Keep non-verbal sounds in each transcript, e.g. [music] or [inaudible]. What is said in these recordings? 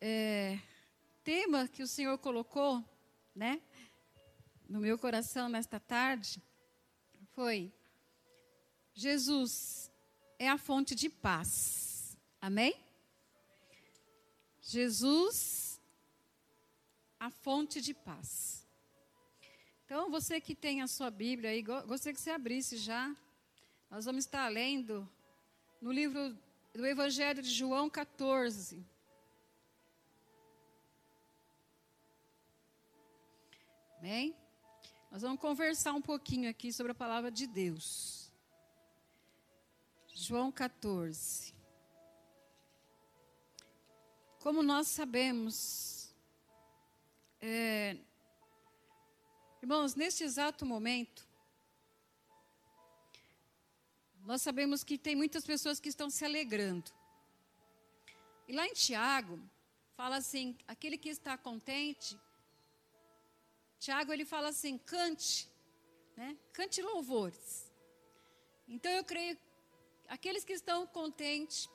é, tema que o Senhor colocou, né, no meu coração nesta tarde, foi Jesus é a fonte de paz. Amém? Jesus, a fonte de paz. Então, você que tem a sua Bíblia aí, gostaria que você abrisse já. Nós vamos estar lendo no livro do Evangelho de João 14. Amém? Nós vamos conversar um pouquinho aqui sobre a palavra de Deus. João 14. Como nós sabemos, é, irmãos, neste exato momento, nós sabemos que tem muitas pessoas que estão se alegrando. E lá em Tiago, fala assim: aquele que está contente, Tiago ele fala assim: cante, né? cante louvores. Então eu creio, aqueles que estão contentes,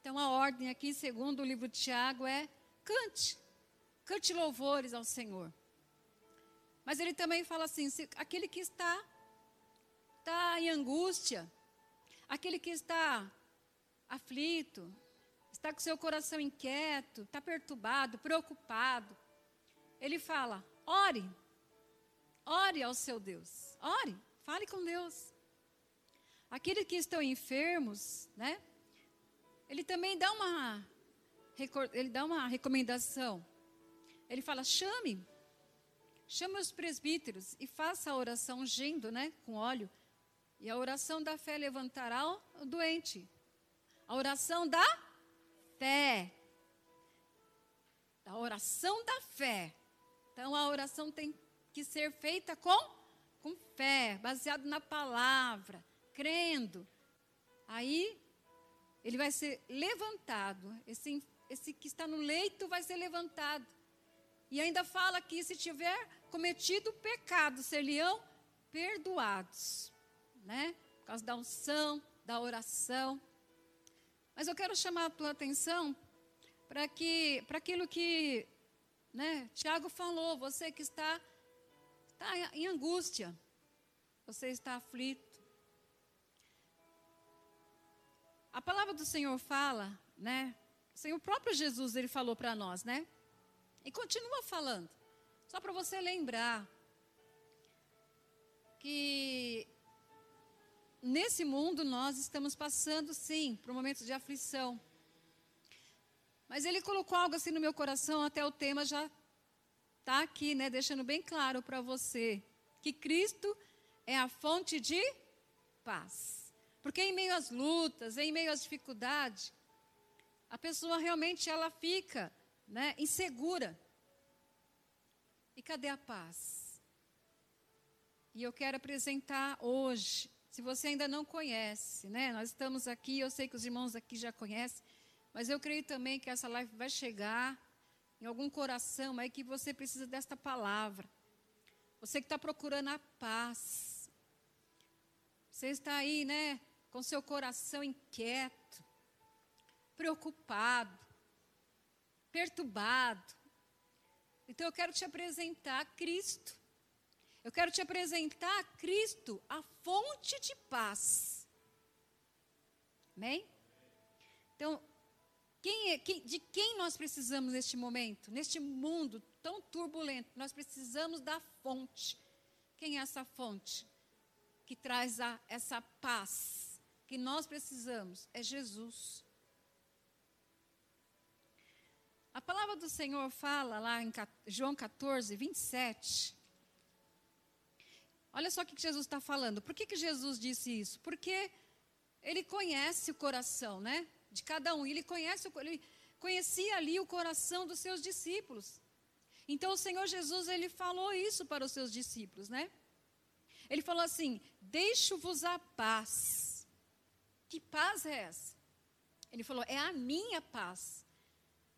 então, a ordem aqui, segundo o livro de Tiago, é cante. Cante louvores ao Senhor. Mas ele também fala assim: se, aquele que está, está em angústia, aquele que está aflito, está com seu coração inquieto, está perturbado, preocupado, ele fala: ore, ore ao seu Deus, ore, fale com Deus. Aqueles que estão enfermos, né? ele também dá uma, ele dá uma recomendação. Ele fala: chame, chame os presbíteros e faça a oração ungindo, né, com óleo. E a oração da fé levantará o doente. A oração da fé. A oração da fé. Então a oração tem que ser feita com, com fé, baseado na palavra, crendo. Aí ele vai ser levantado. Esse, esse que está no leito vai ser levantado. E ainda fala que se tiver cometido pecado, seriam perdoados. Né? Por causa da unção, da oração. Mas eu quero chamar a tua atenção para que para aquilo que né, Tiago falou, você que está, está em angústia, você está aflito, A palavra do Senhor fala, né? O próprio Jesus ele falou para nós, né? E continua falando. Só para você lembrar que nesse mundo nós estamos passando sim por momentos de aflição. Mas ele colocou algo assim no meu coração, até o tema já está aqui, né, deixando bem claro para você que Cristo é a fonte de paz. Porque em meio às lutas, em meio às dificuldades, a pessoa realmente ela fica né, insegura. E cadê a paz? E eu quero apresentar hoje, se você ainda não conhece, né? Nós estamos aqui, eu sei que os irmãos aqui já conhecem, mas eu creio também que essa live vai chegar em algum coração aí que você precisa desta palavra. Você que está procurando a paz. Você está aí, né? com seu coração inquieto, preocupado, perturbado. Então eu quero te apresentar Cristo. Eu quero te apresentar Cristo, a fonte de paz. Amém? Então, quem é, quem, de quem nós precisamos neste momento, neste mundo tão turbulento? Nós precisamos da fonte. Quem é essa fonte que traz a, essa paz? que nós precisamos é Jesus. A palavra do Senhor fala lá em João 14, 27. Olha só o que Jesus está falando. Por que, que Jesus disse isso? Porque ele conhece o coração, né? De cada um. Ele conhece, ele conhecia ali o coração dos seus discípulos. Então o Senhor Jesus ele falou isso para os seus discípulos, né? Ele falou assim: Deixo-vos a paz. Que paz é essa? Ele falou: É a minha paz.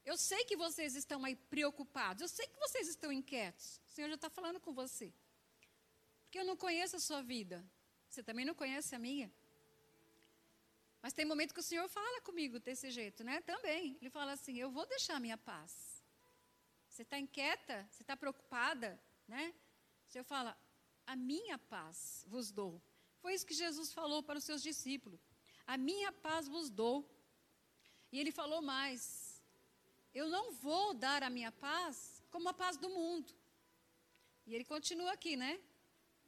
Eu sei que vocês estão aí preocupados, eu sei que vocês estão inquietos. O Senhor já está falando com você. Porque eu não conheço a sua vida. Você também não conhece a minha. Mas tem momento que o Senhor fala comigo desse jeito, né? Também. Ele fala assim: Eu vou deixar a minha paz. Você está inquieta? Você está preocupada? Né? O Senhor fala: A minha paz vos dou. Foi isso que Jesus falou para os seus discípulos: A minha paz vos dou. E ele falou mais: Eu não vou dar a minha paz como a paz do mundo. E ele continua aqui, né?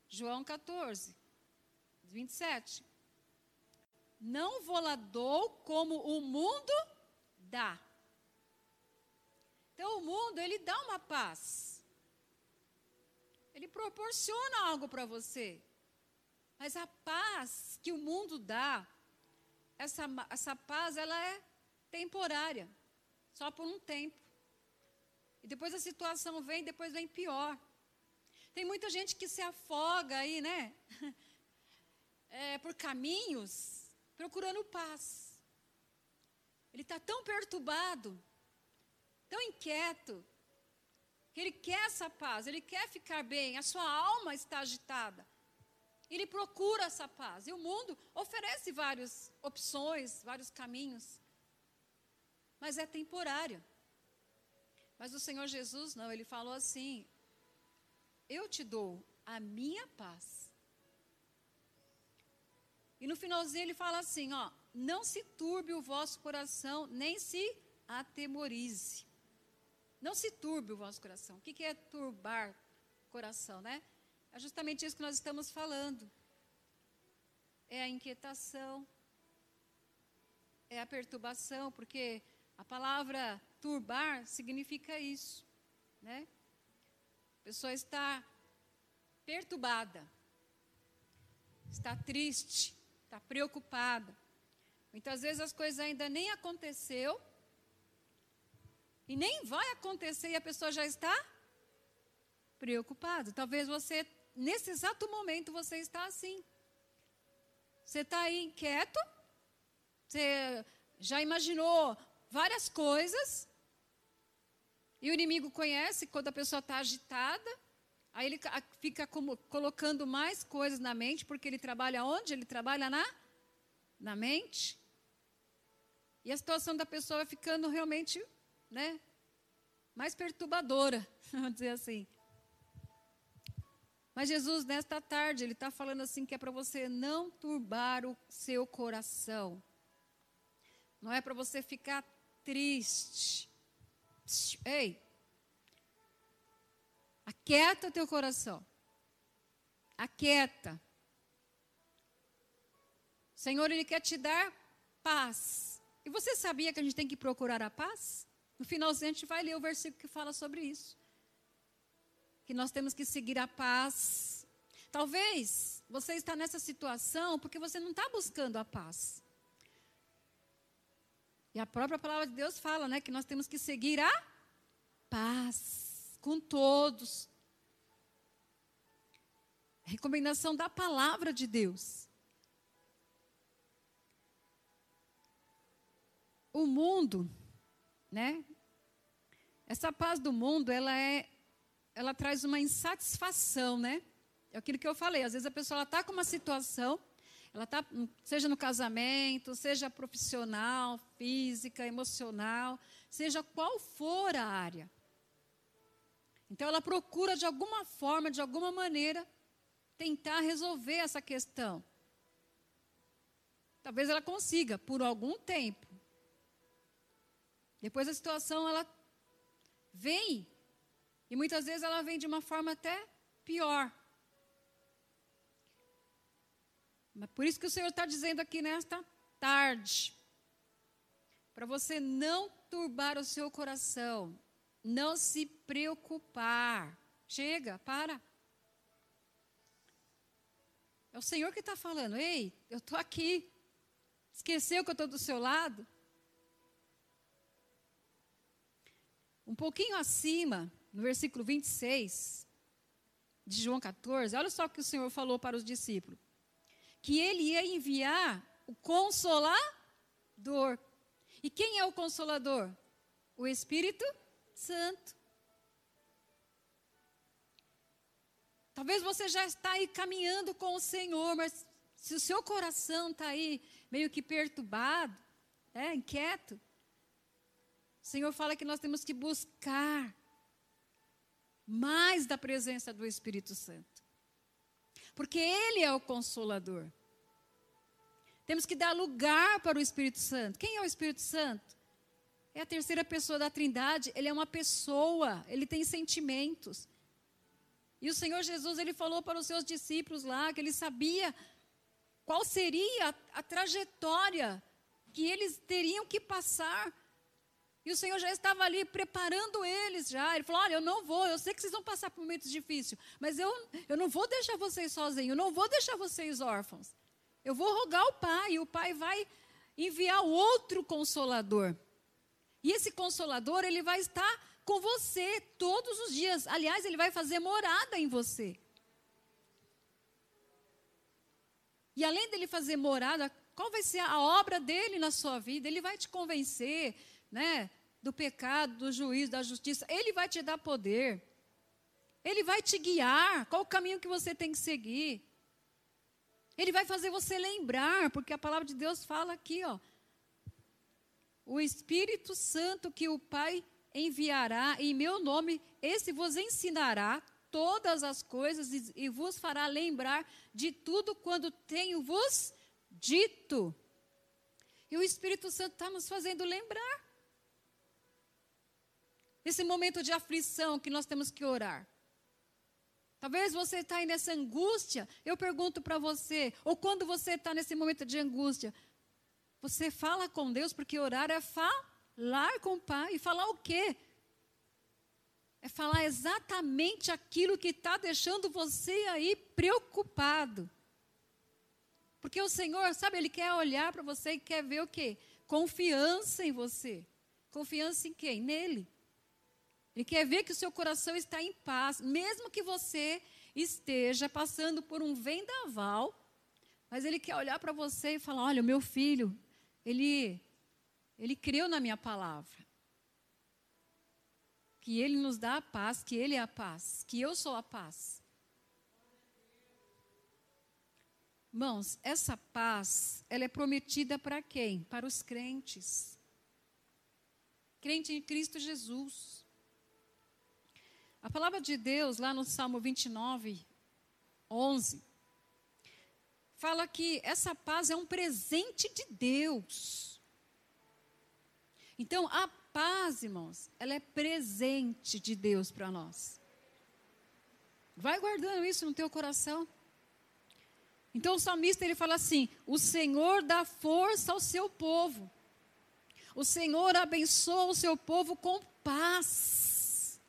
João 14, 27. Não vou lá dou como o mundo dá. Então o mundo, ele dá uma paz. Ele proporciona algo para você. Mas a paz que o mundo dá, essa, essa paz, ela é temporária. Só por um tempo. E depois a situação vem, depois vem pior. Tem muita gente que se afoga aí, né? [laughs] É, por caminhos procurando paz. Ele está tão perturbado, tão inquieto, que ele quer essa paz, ele quer ficar bem, a sua alma está agitada. Ele procura essa paz. E o mundo oferece várias opções, vários caminhos. Mas é temporário. Mas o Senhor Jesus não, ele falou assim: Eu te dou a minha paz. E no finalzinho ele fala assim, ó, não se turbe o vosso coração, nem se atemorize. Não se turbe o vosso coração. O que é turbar coração, né? É justamente isso que nós estamos falando. É a inquietação, é a perturbação, porque a palavra turbar significa isso, né? A pessoa está perturbada, está triste, está preocupada. Muitas vezes as coisas ainda nem aconteceu e nem vai acontecer e a pessoa já está preocupada. Talvez você nesse exato momento você está assim. Você está aí inquieto, você já imaginou várias coisas, e o inimigo conhece quando a pessoa está agitada, Aí ele fica como, colocando mais coisas na mente, porque ele trabalha onde? Ele trabalha na, na mente. E a situação da pessoa vai ficando realmente né, mais perturbadora, [laughs] vamos dizer assim. Mas Jesus, nesta tarde, ele está falando assim que é para você não turbar o seu coração. Não é para você ficar triste. Ei, Aquieta teu coração. Aquieta. O Senhor, Ele quer te dar paz. E você sabia que a gente tem que procurar a paz? No finalzinho a gente vai ler o versículo que fala sobre isso. Que nós temos que seguir a paz. Talvez você está nessa situação porque você não está buscando a paz. E a própria palavra de Deus fala, né, que nós temos que seguir a paz com todos. Recomendação da palavra de Deus. O mundo, né? Essa paz do mundo, ela é, ela traz uma insatisfação, né? É aquilo que eu falei. Às vezes a pessoa está com uma situação, ela está, seja no casamento, seja profissional, física, emocional, seja qual for a área. Então ela procura de alguma forma, de alguma maneira, tentar resolver essa questão. Talvez ela consiga por algum tempo. Depois a situação ela vem e muitas vezes ela vem de uma forma até pior. Mas por isso que o Senhor está dizendo aqui nesta tarde, para você não turbar o seu coração, não se preocupar. Chega, para. É o Senhor que está falando. Ei, eu estou aqui. Esqueceu que eu estou do seu lado? Um pouquinho acima, no versículo 26 de João 14, olha só o que o Senhor falou para os discípulos: que ele ia enviar o consolador. E quem é o consolador? O Espírito Santo. Talvez você já está aí caminhando com o Senhor, mas Se o seu coração está aí meio que perturbado, é, inquieto, o Senhor fala que nós temos que buscar mais da presença do Espírito Santo. Porque Ele é o consolador. Temos que dar lugar para o Espírito Santo. Quem é o Espírito Santo? É a terceira pessoa da Trindade. Ele é uma pessoa, ele tem sentimentos. E o Senhor Jesus, ele falou para os seus discípulos lá que ele sabia qual seria a, trajetória que eles teriam que passar. E o Senhor já estava ali preparando eles já. Ele falou: Olha, eu não vou, eu sei que vocês vão passar por momentos difíceis, mas eu, eu não vou deixar vocês sozinhos, eu não vou deixar vocês órfãos. Eu vou rogar o Pai, e o Pai vai enviar outro consolador. E esse consolador, ele vai estar com você todos os dias. Aliás, ele vai fazer morada em você. E além dele fazer morada, qual vai ser a obra dele na sua vida? Ele vai te convencer, né, do pecado, do juízo, da justiça. Ele vai te dar poder. Ele vai te guiar. Qual o caminho que você tem que seguir? Ele vai fazer você lembrar, porque a palavra de Deus fala aqui, ó. O Espírito Santo que o Pai enviará em meu nome, esse vos ensinará todas as coisas e, e vos fará lembrar de tudo quando tenho vos dito. E o Espírito Santo está nos fazendo lembrar. Esse momento de aflição que nós temos que orar. Talvez você está aí nessa angústia. Eu pergunto para você, ou quando você está nesse momento de angústia, você fala com Deus, porque orar é falar com o Pai. E falar o quê? É falar exatamente aquilo que está deixando você aí preocupado. Porque o Senhor, sabe, Ele quer olhar para você e quer ver o quê? Confiança em você. Confiança em quem? Nele. Ele quer ver que o seu coração está em paz, mesmo que você esteja passando por um vendaval, mas ele quer olhar para você e falar: Olha, meu filho, ele, ele creu na minha palavra. Que ele nos dá a paz, que ele é a paz, que eu sou a paz. Irmãos, essa paz, ela é prometida para quem? Para os crentes. Crente em Cristo Jesus. A palavra de Deus, lá no Salmo 29, 11, fala que essa paz é um presente de Deus. Então, a paz, irmãos, ela é presente de Deus para nós. Vai guardando isso no teu coração. Então o salmista ele fala assim: "O Senhor dá força ao seu povo. O Senhor abençoa o seu povo com paz."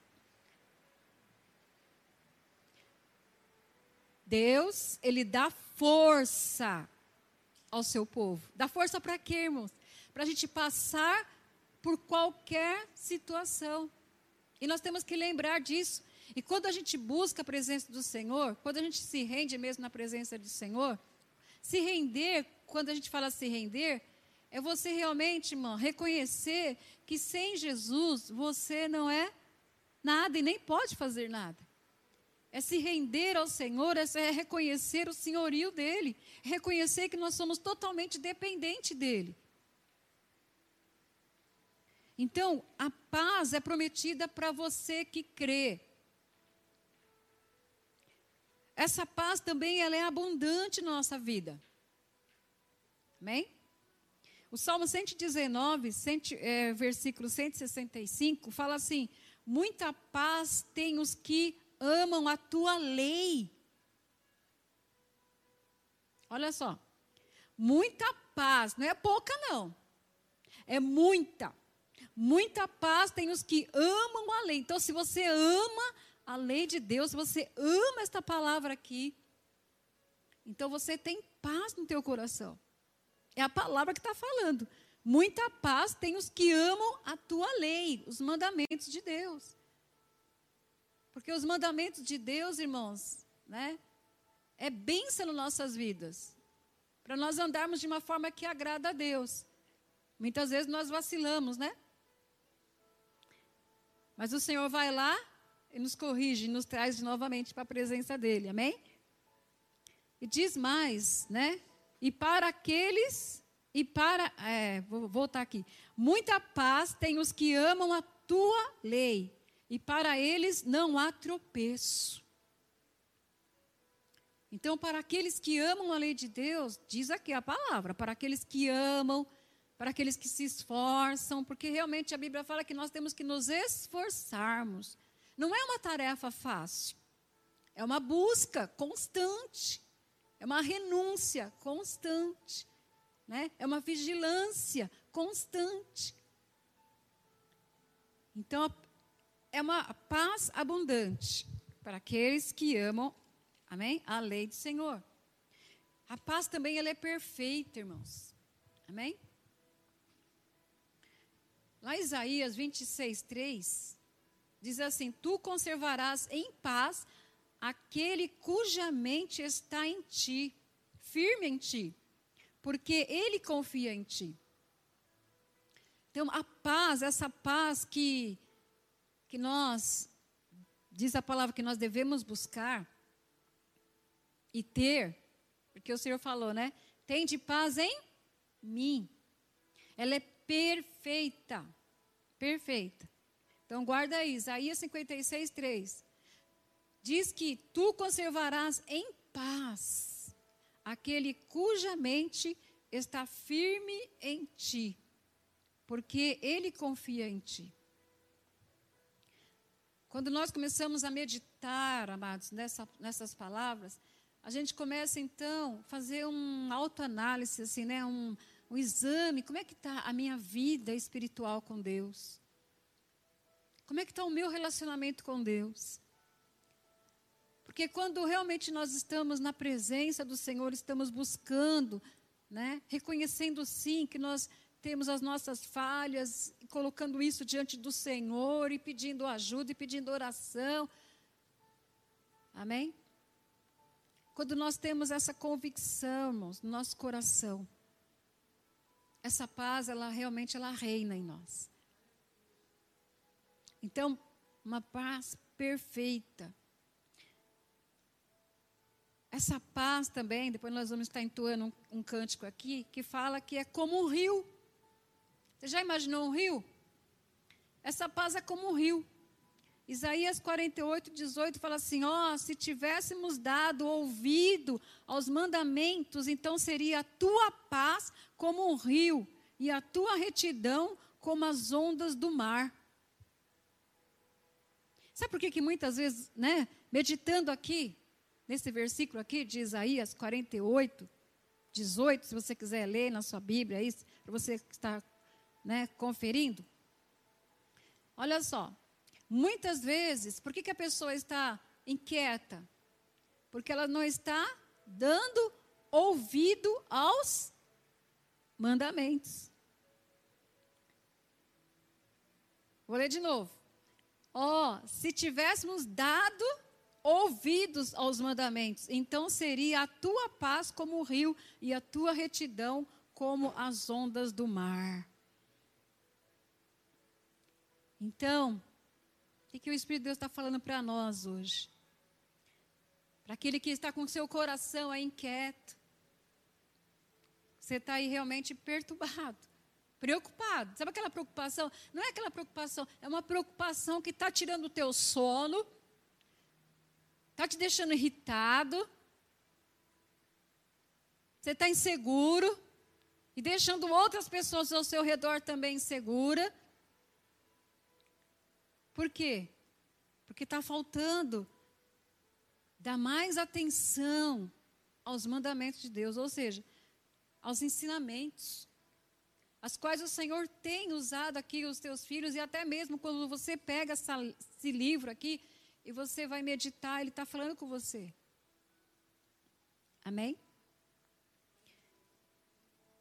Deus, ele dá força ao seu povo. Dá força para quê, irmãos? Para a gente passar por qualquer situação. E nós temos que lembrar disso. E quando a gente busca a presença do Senhor, quando a gente se rende mesmo na presença do Senhor, se render, quando a gente fala se render, é você realmente, irmão, reconhecer que sem Jesus você não é nada e nem pode fazer nada é se render ao Senhor, é reconhecer o senhorio dele, reconhecer que nós somos totalmente dependentes dele. Então, a paz é prometida para você que crê. Essa paz também ela é abundante na nossa vida. Amém? O Salmo 119, cento, é, versículo 165, fala assim: Muita paz tem os que amam a tua lei. Olha só. Muita paz, não é pouca não. É muita. Muita paz tem os que amam a lei. Então, se você ama a lei de Deus, se você ama esta palavra aqui, então você tem paz no teu coração. É a palavra que está falando. Muita paz tem os que amam a tua lei, os mandamentos de Deus. Porque os mandamentos de Deus, irmãos, né? É bênção nas nossas vidas. Para nós andarmos de uma forma que agrada a Deus. Muitas vezes nós vacilamos, né? Mas o Senhor vai lá e nos corrige, nos traz novamente para a presença dele. Amém? E diz mais, né? E para aqueles, e para, é, vou voltar aqui. Muita paz tem os que amam a tua lei, e para eles não há tropeço. Então, para aqueles que amam a lei de Deus, diz aqui a palavra, para aqueles que amam, para aqueles que se esforçam, porque realmente a Bíblia fala que nós temos que nos esforçarmos. Não é uma tarefa fácil, é uma busca constante, é uma renúncia constante, né? é uma vigilância constante. Então, é uma paz abundante para aqueles que amam, amém? A lei do Senhor. A paz também ela é perfeita, irmãos. Amém? Lá em Isaías 26, 3, diz assim: Tu conservarás em paz aquele cuja mente está em ti, firme em ti, porque ele confia em ti. Então, a paz, essa paz que, que nós, diz a palavra que nós devemos buscar e ter, porque o Senhor falou, né? Tem de paz em mim. Ela é perfeita. Perfeita. Então, guarda aí, Isaías 56, 3 diz que tu conservarás em paz aquele cuja mente está firme em ti, porque ele confia em ti. Quando nós começamos a meditar, amados, nessa, nessas palavras, a gente começa então a fazer um autoanálise, assim, né? um, um exame. Como é que está a minha vida espiritual com Deus? Como é que está o meu relacionamento com Deus? Porque quando realmente nós estamos na presença do Senhor, estamos buscando, né, reconhecendo sim que nós temos as nossas falhas, colocando isso diante do Senhor e pedindo ajuda e pedindo oração. Amém? Quando nós temos essa convicção, irmãos, no nosso coração, essa paz, ela realmente ela reina em nós. Então, uma paz perfeita. Essa paz também, depois nós vamos estar entoando um, um cântico aqui, que fala que é como um rio. Você já imaginou um rio? Essa paz é como um rio. Isaías 48, 18 fala assim: Ó, oh, se tivéssemos dado ouvido aos mandamentos, então seria a tua paz como um rio, e a tua retidão como as ondas do mar. Sabe por que, que muitas vezes, né, meditando aqui, nesse versículo aqui de Isaías 48, 18, se você quiser ler na sua Bíblia, aí, para você que está né, conferindo. Olha só, muitas vezes, por que, que a pessoa está inquieta? Porque ela não está dando ouvido aos mandamentos. Vou ler de novo. Ó, oh, se tivéssemos dado ouvidos aos mandamentos, então seria a tua paz como o rio e a tua retidão como as ondas do mar. Então, o que o Espírito de Deus está falando para nós hoje? Para aquele que está com seu coração aí inquieto. Você está aí realmente perturbado, preocupado. Sabe aquela preocupação? Não é aquela preocupação, é uma preocupação que está tirando o teu sono, Está te deixando irritado? Você está inseguro? E deixando outras pessoas ao seu redor também insegura? Por quê? Porque está faltando dar mais atenção aos mandamentos de Deus, ou seja, aos ensinamentos, as quais o Senhor tem usado aqui os teus filhos, e até mesmo quando você pega essa, esse livro aqui, e você vai meditar, Ele está falando com você. Amém?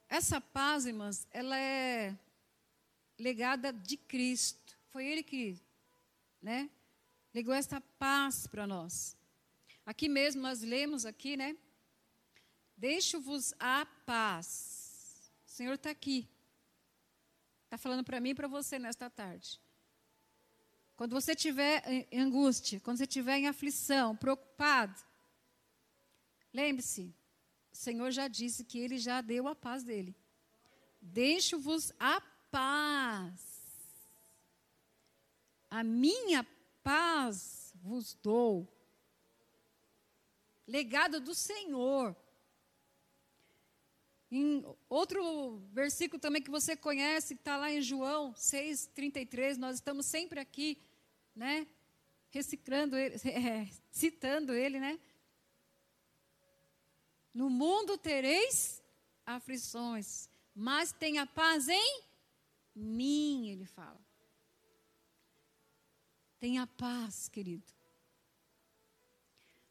Essa paz, irmãs, ela é legada de Cristo. Foi Ele que, né, legou essa paz para nós. Aqui mesmo nós lemos aqui, né? Deixo-vos a paz. O Senhor está aqui. Está falando para mim e para você nesta tarde. Quando você estiver em angústia, quando você estiver em aflição, preocupado, Lembre-se, o Senhor já disse que ele já deu a paz dele. Deixo-vos a paz. A minha paz vos dou. Legado do Senhor. Em outro versículo também que você conhece, está lá em João 6,33, nós estamos sempre aqui, né? Reciclando ele, [laughs] é, citando ele, né? No mundo tereis aflições, mas tenha paz em mim, ele fala. Tenha paz, querido.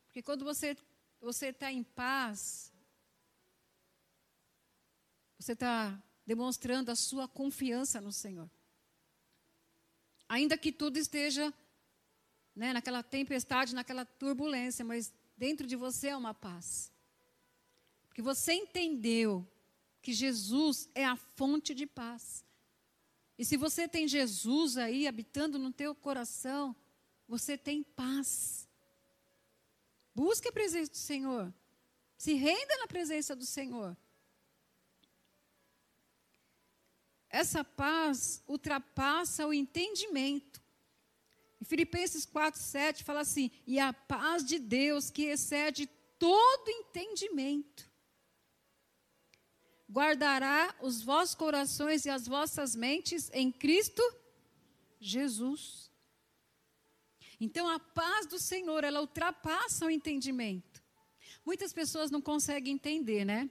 Porque quando você você está em paz, você está demonstrando a sua confiança no Senhor. Ainda que tudo esteja né, naquela tempestade, naquela turbulência, mas dentro de você é uma paz. Porque você entendeu que Jesus é a fonte de paz. E se você tem Jesus aí habitando no teu coração, você tem paz. Busque a presença do Senhor. Se renda na presença do Senhor. Essa paz ultrapassa o entendimento. Em Filipenses 4, 7 fala assim: e a paz de Deus que excede todo entendimento guardará os vossos corações e as vossas mentes em Cristo Jesus. Então a paz do Senhor, ela ultrapassa o entendimento. Muitas pessoas não conseguem entender, né?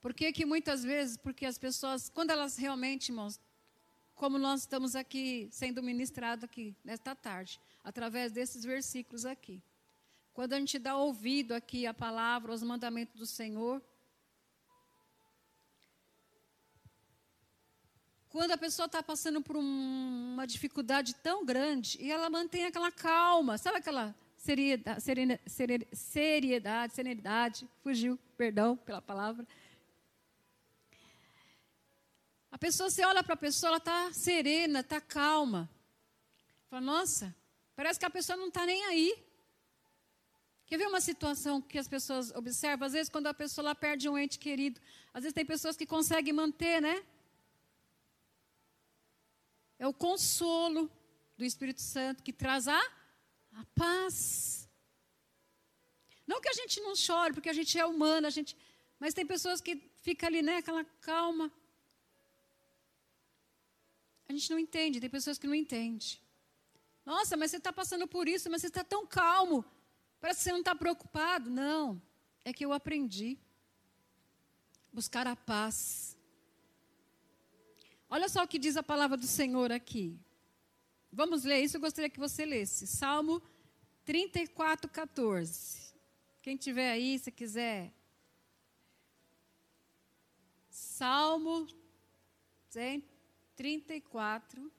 Por que, muitas vezes, porque as pessoas, quando elas realmente, irmãos, como nós estamos aqui sendo ministrado aqui nesta tarde, através desses versículos aqui. Quando a gente dá ouvido aqui à palavra, aos mandamentos do Senhor, quando a pessoa está passando por um, uma dificuldade tão grande e ela mantém aquela calma, sabe aquela seriedade, seriedade, serenidade, fugiu, perdão pela palavra. A pessoa, você olha para a pessoa, ela está serena, está calma. Fala, nossa, parece que a pessoa não está nem aí. Quer ver uma situação que as pessoas observam? Às vezes, quando a pessoa lá perde um ente querido, às vezes tem pessoas que conseguem manter, né? É o consolo do Espírito Santo que traz a, a paz. Não que a gente não chore, porque a gente é humana, a gente, mas tem pessoas que ficam ali, né, aquela calma. A gente não entende, tem pessoas que não entendem. Nossa, mas você está passando por isso, mas você está tão calmo. Parece que você não está preocupado. Não, é que eu aprendi. Buscar a paz. Olha só o que diz a palavra do Senhor aqui. Vamos ler isso, eu gostaria que você lesse. Salmo 34, 14. Quem tiver aí, se quiser. Salmo 34.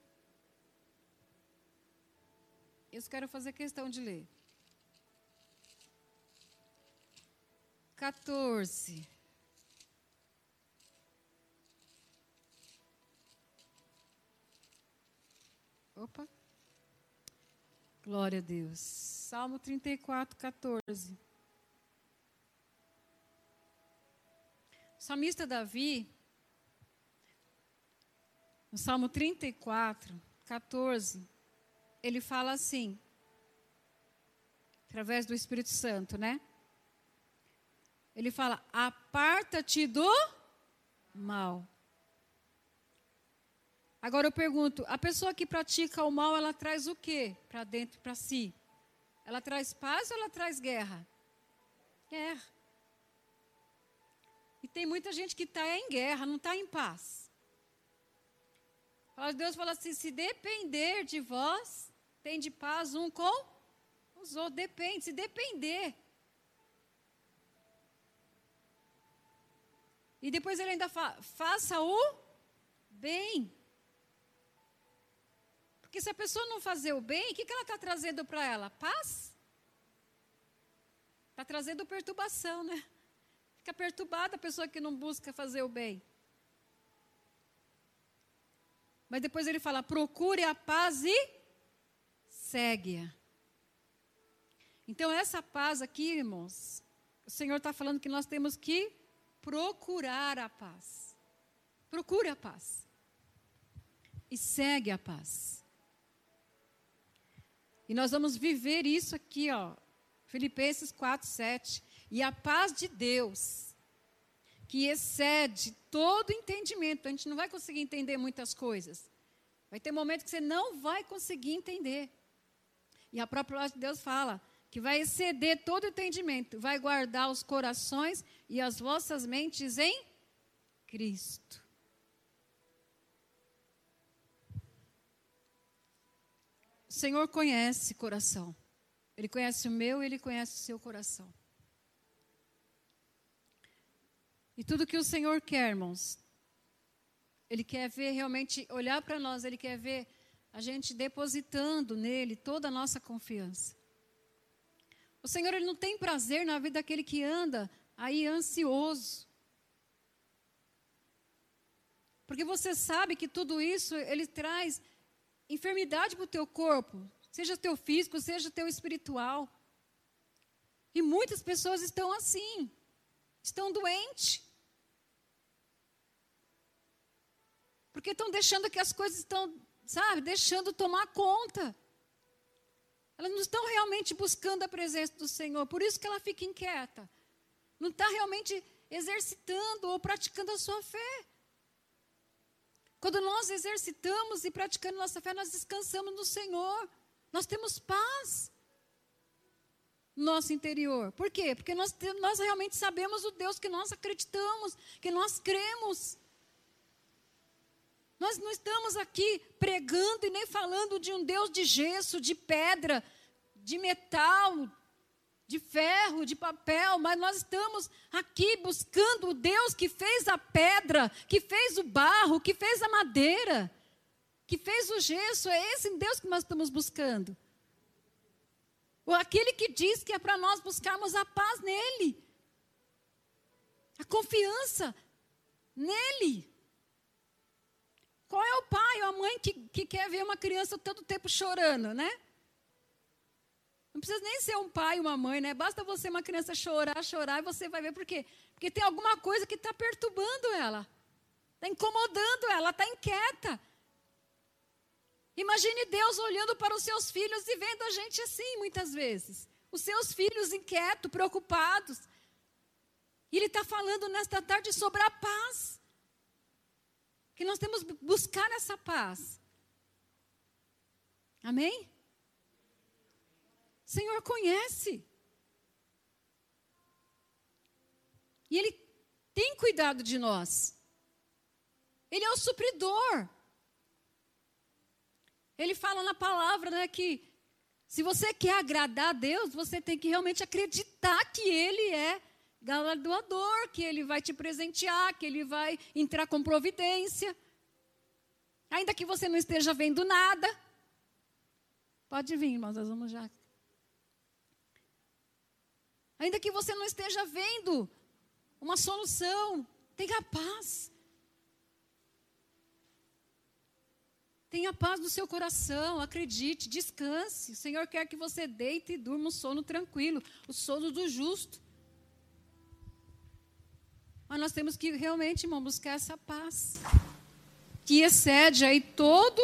Eu quero fazer questão de ler. 14. Opa. Glória a Deus. Salmo 34, 14. O salmista Davi, no Salmo 34, 14, ele fala assim, através do Espírito Santo, né? Ele fala: aparta-te do mal. Agora eu pergunto, a pessoa que pratica o mal, ela traz o quê para dentro, para si? Ela traz paz ou ela traz guerra? Guerra. E tem muita gente que está em guerra, não está em paz. Deus fala assim: se depender de vós, tem de paz um com os outros. Depende, se depender. E depois ele ainda fala: faça o bem. Porque se a pessoa não fazer o bem, o que, que ela está trazendo para ela? Paz? Está trazendo perturbação, né? Fica perturbada a pessoa que não busca fazer o bem. Mas depois ele fala: procure a paz e segue-a. Então, essa paz aqui, irmãos, o Senhor está falando que nós temos que procurar a paz. Procure a paz. E segue a paz. E nós vamos viver isso aqui, ó. Filipenses 4, 7. E a paz de Deus, que excede todo entendimento. A gente não vai conseguir entender muitas coisas. Vai ter momentos que você não vai conseguir entender. E a própria palavra de Deus fala que vai exceder todo entendimento, vai guardar os corações e as vossas mentes em Cristo. O Senhor conhece coração. Ele conhece o meu, ele conhece o seu coração. E tudo que o Senhor quer, irmãos, Ele quer ver realmente, olhar para nós, Ele quer ver a gente depositando nele toda a nossa confiança. O Senhor ele não tem prazer na vida daquele que anda aí ansioso. Porque você sabe que tudo isso ele traz enfermidade para o teu corpo, seja teu físico, seja teu espiritual. E muitas pessoas estão assim, estão doentes. Porque estão deixando que as coisas estão, sabe, deixando tomar conta. Elas não estão realmente buscando a presença do Senhor, por isso que ela fica inquieta. Não está realmente exercitando ou praticando a sua fé. Quando nós exercitamos e praticando nossa fé, nós descansamos no Senhor. Nós temos paz no nosso interior. Por quê? Porque nós, nós realmente sabemos o Deus que nós acreditamos, que nós cremos. Nós não estamos aqui pregando e nem falando de um Deus de gesso, de pedra, de metal, de ferro, de papel, mas nós estamos aqui buscando o Deus que fez a pedra, que fez o barro, que fez a madeira, que fez o gesso. É esse Deus que nós estamos buscando. Ou aquele que diz que é para nós buscarmos a paz nele, a confiança nele. Qual é o pai ou a mãe que, que quer ver uma criança todo tempo chorando, né? Não precisa nem ser um pai, uma mãe, né? Basta você, uma criança, chorar, chorar, e você vai ver por quê. Porque tem alguma coisa que está perturbando ela. Está incomodando ela, está inquieta. Imagine Deus olhando para os seus filhos e vendo a gente assim, muitas vezes. Os seus filhos inquietos, preocupados. E Ele está falando nesta tarde sobre a paz que nós temos que buscar essa paz. Amém? Senhor conhece. E Ele tem cuidado de nós. Ele é o supridor. Ele fala na palavra né, que se você quer agradar a Deus, você tem que realmente acreditar que Ele é galardoador, que ele vai te presentear, que ele vai entrar com providência. Ainda que você não esteja vendo nada. Pode vir, irmãos, nós vamos já. Ainda que você não esteja vendo uma solução, tenha paz. Tenha paz no seu coração, acredite, descanse. O Senhor quer que você deite e durma um sono tranquilo, o sono do justo. Mas nós temos que realmente, irmão, buscar essa paz. Que excede aí todo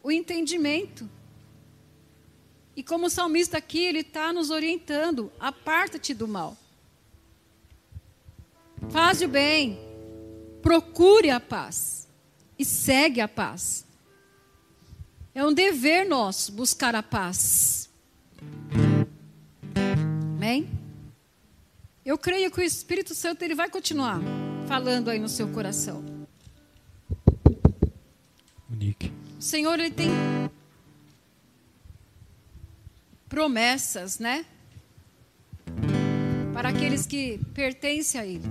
o entendimento. E como o salmista aqui, ele está nos orientando: aparta-te do mal. Faz o bem, procure a paz e segue a paz. É um dever nosso buscar a paz. Amém? Eu creio que o Espírito Santo ele vai continuar falando aí no seu coração. Monique. O Senhor ele tem promessas, né? Para aqueles que pertencem a Ele.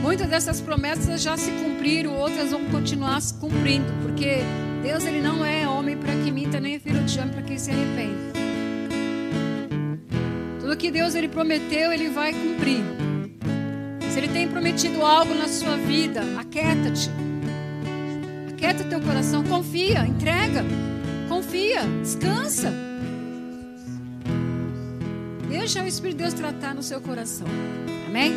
Muitas dessas promessas já se cumpriram, outras vão continuar se cumprindo, porque Deus ele não é homem para que minta, nem é filho de homem para que se arrependa. Tudo que Deus ele prometeu, ele vai cumprir. Se ele tem prometido algo na sua vida, aquieta-te. Aquieta teu coração, confia, entrega. Confia, descansa. Deixa o Espírito de Deus tratar no seu coração. Amém?